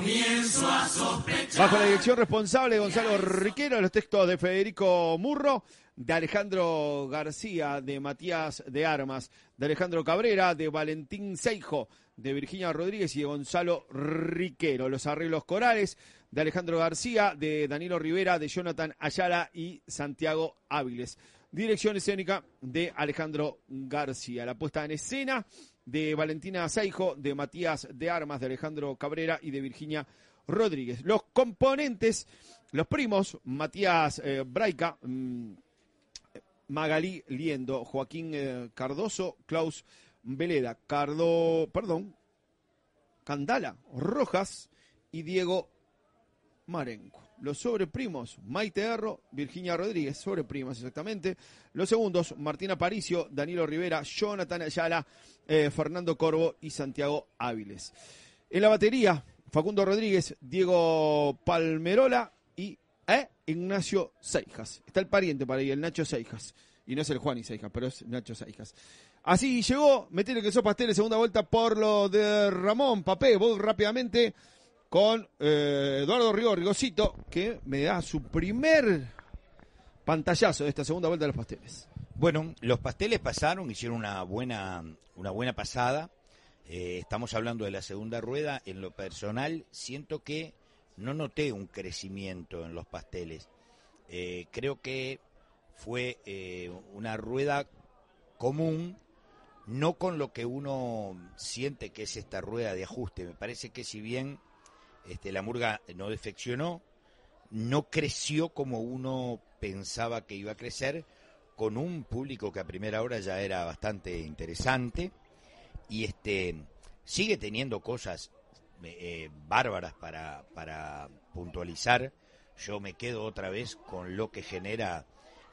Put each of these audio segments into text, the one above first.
comienzo a sospechar. Bajo la dirección responsable de Gonzalo Riquero, los textos de Federico Murro, de Alejandro García, de Matías de Armas, de Alejandro Cabrera, de Valentín Seijo, de Virginia Rodríguez y de Gonzalo Riquero. Los arreglos corales de Alejandro García, de Danilo Rivera, de Jonathan Ayala y Santiago Áviles. Dirección escénica de Alejandro García. La puesta en escena de Valentina Seijo, de Matías de Armas, de Alejandro Cabrera y de Virginia Rodríguez. Los componentes, los primos, Matías eh, Braica, mm, Magalí Liendo, Joaquín eh, Cardoso, Klaus Veleda, Cardo, perdón, Candala Rojas y Diego Marenco. Los sobreprimos, Maite Erro, Virginia Rodríguez, sobreprimas exactamente. Los segundos, Martina Paricio, Danilo Rivera, Jonathan Ayala, eh, Fernando Corvo y Santiago Áviles. En la batería, Facundo Rodríguez, Diego Palmerola y eh, Ignacio Seijas. Está el pariente para ahí, el Nacho Seijas. Y no es el Juan y Seijas, pero es Nacho Seijas. Así llegó, metele que sos pastel, segunda vuelta por lo de Ramón Papé. Vos rápidamente con eh, Eduardo Rigo, Rigosito, que me da su primer pantallazo de esta segunda vuelta de los pasteles. Bueno, los pasteles pasaron, hicieron una buena, una buena pasada. Eh, estamos hablando de la segunda rueda. En lo personal, siento que no noté un crecimiento en los pasteles. Eh, creo que fue una rueda común, no con lo que uno siente que es esta rueda de ajuste. Me parece que si bien este, la murga no defeccionó, no creció como uno pensaba que iba a crecer, con un público que a primera hora ya era bastante interesante y este sigue teniendo cosas eh, bárbaras para, para puntualizar. Yo me quedo otra vez con lo que genera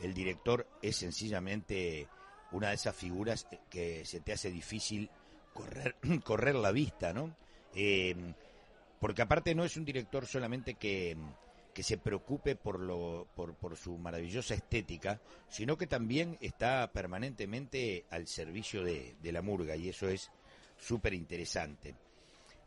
el director, es sencillamente una de esas figuras que se te hace difícil correr, correr la vista, ¿no? Eh, porque aparte no es un director solamente que, se preocupe por, lo, por, por su maravillosa estética, sino que también está permanentemente al servicio de, la murga y eso es súper interesante.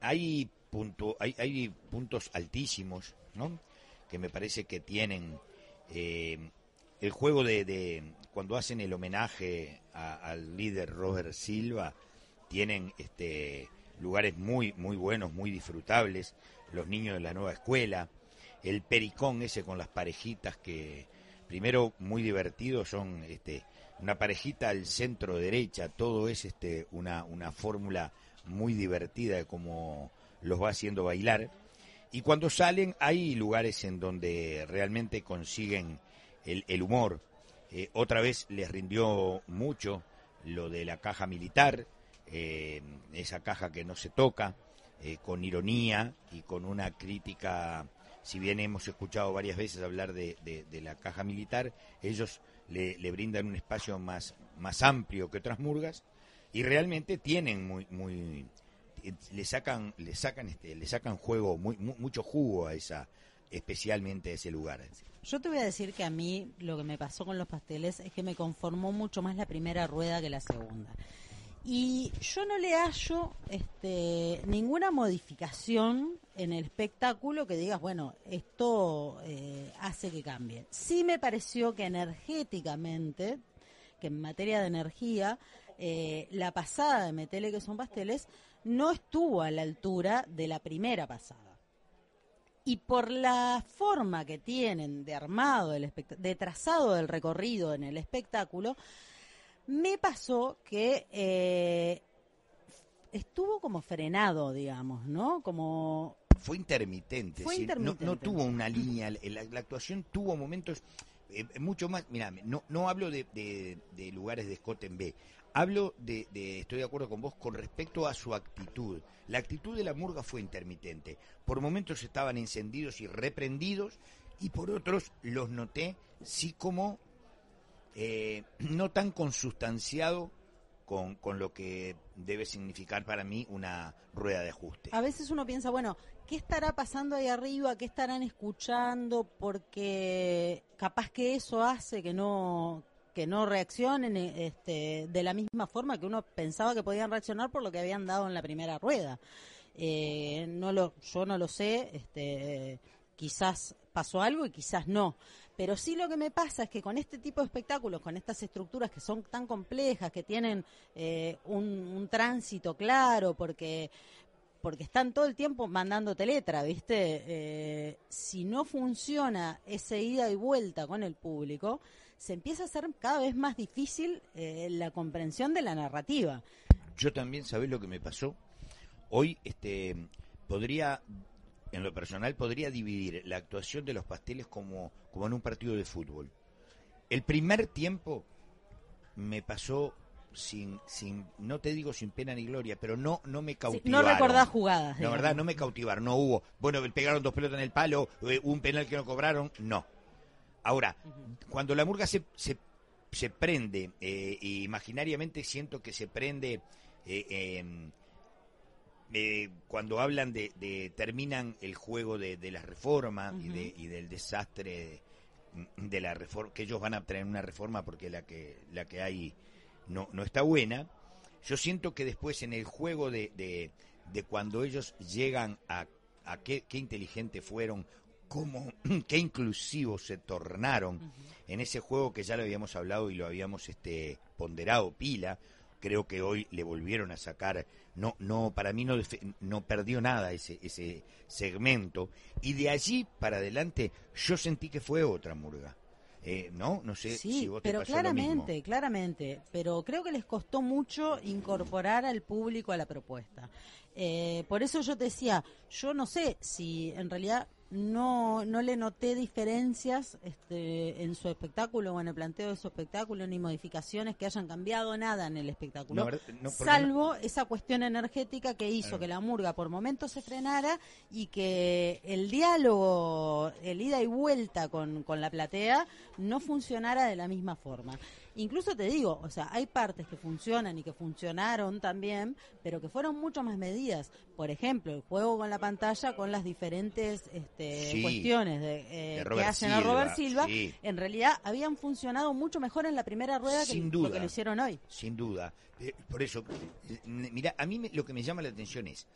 Hay, punto, hay, hay puntos altísimos, ¿no? Que me parece que tienen eh, el juego de, de, cuando hacen el homenaje al líder Robert Silva, tienen este lugares muy, muy buenos, muy disfrutables, los niños de la nueva escuela, el pericón ese con las parejitas que primero muy divertidos son este una parejita al centro derecha, todo es este una, una fórmula muy divertida de cómo los va haciendo bailar. Y cuando salen hay lugares en donde realmente consiguen el, el humor. Eh, otra vez les rindió mucho lo de la caja militar, eh, esa caja que no se toca, eh, con ironía y con una crítica, si bien hemos escuchado varias veces hablar de, la caja militar, ellos le, brindan un espacio más, más amplio que otras murgas y realmente tienen muy, muy le sacan, le sacan este, le sacan juego, muy, mucho jugo a esa, especialmente a ese lugar. Yo te voy a decir que a mí lo que me pasó con los pasteles es que me conformó mucho más la primera rueda que la segunda. Y yo no le hallo este, ninguna modificación en el espectáculo que digas, bueno, esto eh, hace que cambie. Sí me pareció que energéticamente, que en materia de energía, eh, la pasada de Metele, que son pasteles, no estuvo a la altura de la primera pasada. Y por la forma que tienen de armado, del de trazado del recorrido en el espectáculo, me pasó que eh, estuvo como frenado, digamos, ¿no? Como fue intermitente, No, tuvo una línea, la, actuación tuvo momentos eh, mucho más, mira, no, no hablo de, de, lugares de Scott en B, hablo de, de, estoy de acuerdo con vos, con respecto a su actitud. La actitud de la murga fue intermitente. Por momentos estaban encendidos y reprendidos, y por otros los noté sí como eh, no tan consustanciado con, con, lo que debe significar para mí una rueda de ajuste. A veces uno piensa, bueno, ¿qué estará pasando ahí arriba? ¿Qué estarán escuchando? Porque capaz que eso hace que no que no reaccionen este, de la misma forma que uno pensaba que podían reaccionar por lo que habían dado en la primera rueda. Eh, no lo, yo no lo sé, este, quizás pasó algo y quizás no. Pero sí lo que me pasa es que con este tipo de espectáculos, con estas estructuras que son tan complejas, que tienen eh, un, tránsito claro, porque porque están todo el tiempo mandándote letra, ¿viste? Eh, si no funciona ese ida y vuelta con el público, se empieza a hacer cada vez más difícil eh, la comprensión de la narrativa. Yo también, ¿sabés lo que me pasó? Hoy este, podría en lo personal podría dividir la actuación de los pasteles como, como en un partido de fútbol. El primer tiempo me pasó sin, sin, no te digo sin pena ni gloria, pero no, no me cautivaron. no recordás jugadas. La verdad, no me cautivaron, no hubo. Bueno, pegaron dos pelotas en el palo, eh, un penal que no cobraron, no. Ahora, cuando la murga se, se, se prende, eh, imaginariamente siento que se prende eh, eh, cuando hablan de, terminan el juego de, la reforma y, de, y del desastre de, la reforma, que ellos van a tener una reforma porque la que, la que hay no, no está buena, yo siento que después en el juego de, de, cuando ellos llegan a, a qué, qué inteligentes fueron, cómo, qué inclusivos se tornaron en ese juego que ya lo habíamos hablado y lo habíamos este, ponderado pila, creo que hoy le volvieron a sacar no no para mí no no perdió nada ese ese segmento. Y de allí para adelante yo sentí que fue otra murga. Eh, no no sé si vos pero te pasó claramente lo mismo. claramente. Pero creo que les costó mucho incorporar al público a la propuesta. Eh, por eso yo te decía yo no sé si en realidad no, no le noté diferencias este, en su espectáculo o en el planteo de su espectáculo, ni modificaciones que hayan cambiado nada en el espectáculo, salvo esa cuestión energética que hizo que la murga por momentos se frenara y que el diálogo, el ida y vuelta con, con la platea no funcionara de la misma forma. Incluso te digo, o sea, hay partes que funcionan y que funcionaron también, pero que fueron mucho más medidas. Por ejemplo, el juego con la pantalla, con las diferentes este, cuestiones de, eh, que hacen a Robert Silva, en realidad habían funcionado mucho mejor en la primera rueda que lo que lo hicieron hoy. Sin duda. Eh, por eso, eh, mira, a mí lo que me llama la atención es,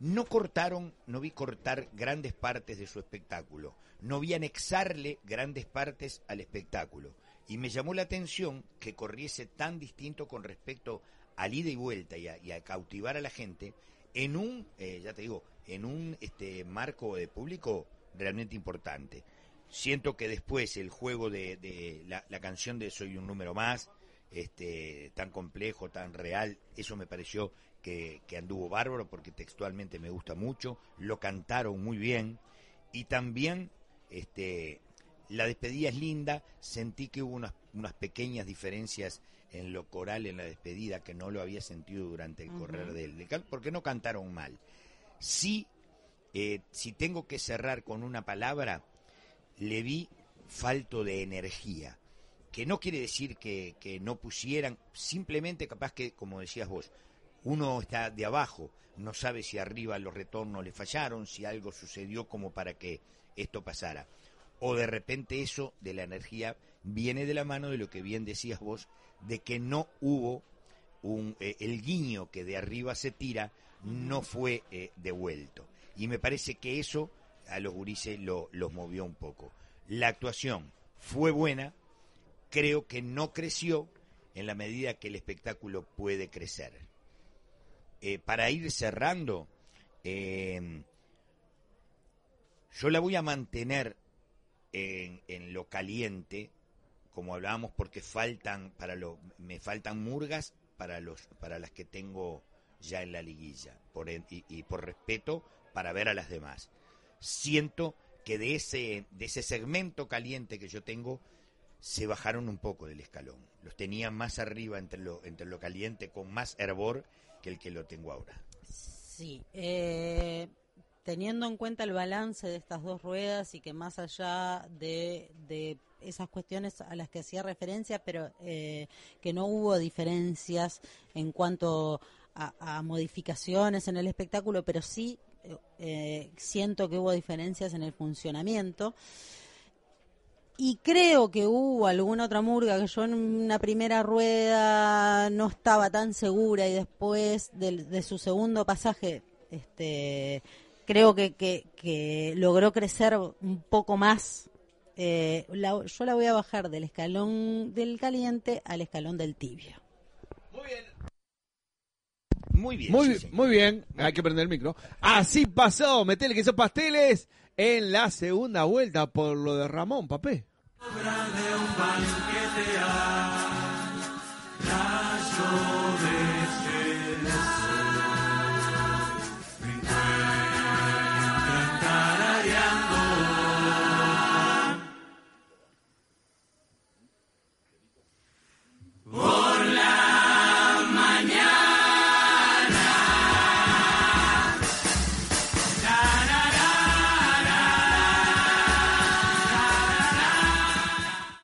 no cortaron, no vi cortar grandes partes de su espectáculo, no vi anexarle grandes partes al espectáculo y me llamó la atención que corriese tan distinto con respecto al ida y vuelta y a, cautivar a la gente en un, eh, ya te digo, en un este, marco de público realmente importante. Siento que después el juego de, la, canción de Soy un número más, este, tan complejo, tan real, eso me pareció que, que anduvo bárbaro porque textualmente me gusta mucho, lo cantaron muy bien y también este, la despedida es linda, sentí que hubo unas, unas pequeñas diferencias en lo coral en la despedida que no lo había sentido durante el correr del, porque no cantaron mal. Sí, eh, si tengo que cerrar con una palabra, le vi falto de energía, que no quiere decir que, que no pusieran, simplemente capaz que, como decías vos, uno está de abajo, no sabe si arriba los retornos le fallaron, si algo sucedió como para que esto pasara o de repente eso de la energía viene de la mano de lo que bien decías vos, de que no hubo un, eh, el guiño que de arriba se tira, no fue eh, devuelto. Y me parece que eso a los gurises lo, los movió un poco. La actuación fue buena, creo que no creció en la medida que el espectáculo puede crecer. Eh, para ir cerrando, yo la voy a mantener en, lo caliente, como hablábamos, porque faltan para lo, me faltan murgas para los para las que tengo ya en la liguilla, por y, por respeto para ver a las demás. Siento que de ese de ese segmento caliente que yo tengo se bajaron un poco del escalón. Los tenía más arriba entre lo entre lo caliente con más hervor que el que lo tengo ahora. Sí, eh, teniendo en cuenta el balance de estas dos ruedas y que más allá de, esas cuestiones a las que hacía referencia, pero eh, que no hubo diferencias en cuanto a, modificaciones en el espectáculo, pero sí eh, siento que hubo diferencias en el funcionamiento. Y creo que hubo alguna otra murga que yo en una primera rueda no estaba tan segura y después de su segundo pasaje Este, creo que, que, que logró crecer un poco más. Eh, la- yo la voy a bajar del escalón del caliente al escalón del tibio. Muy bien. Muy, sí, bien, muy bien, hay que prender el micro. Así pasó, metele que son pasteles en la segunda vuelta por lo de Ramón Papé.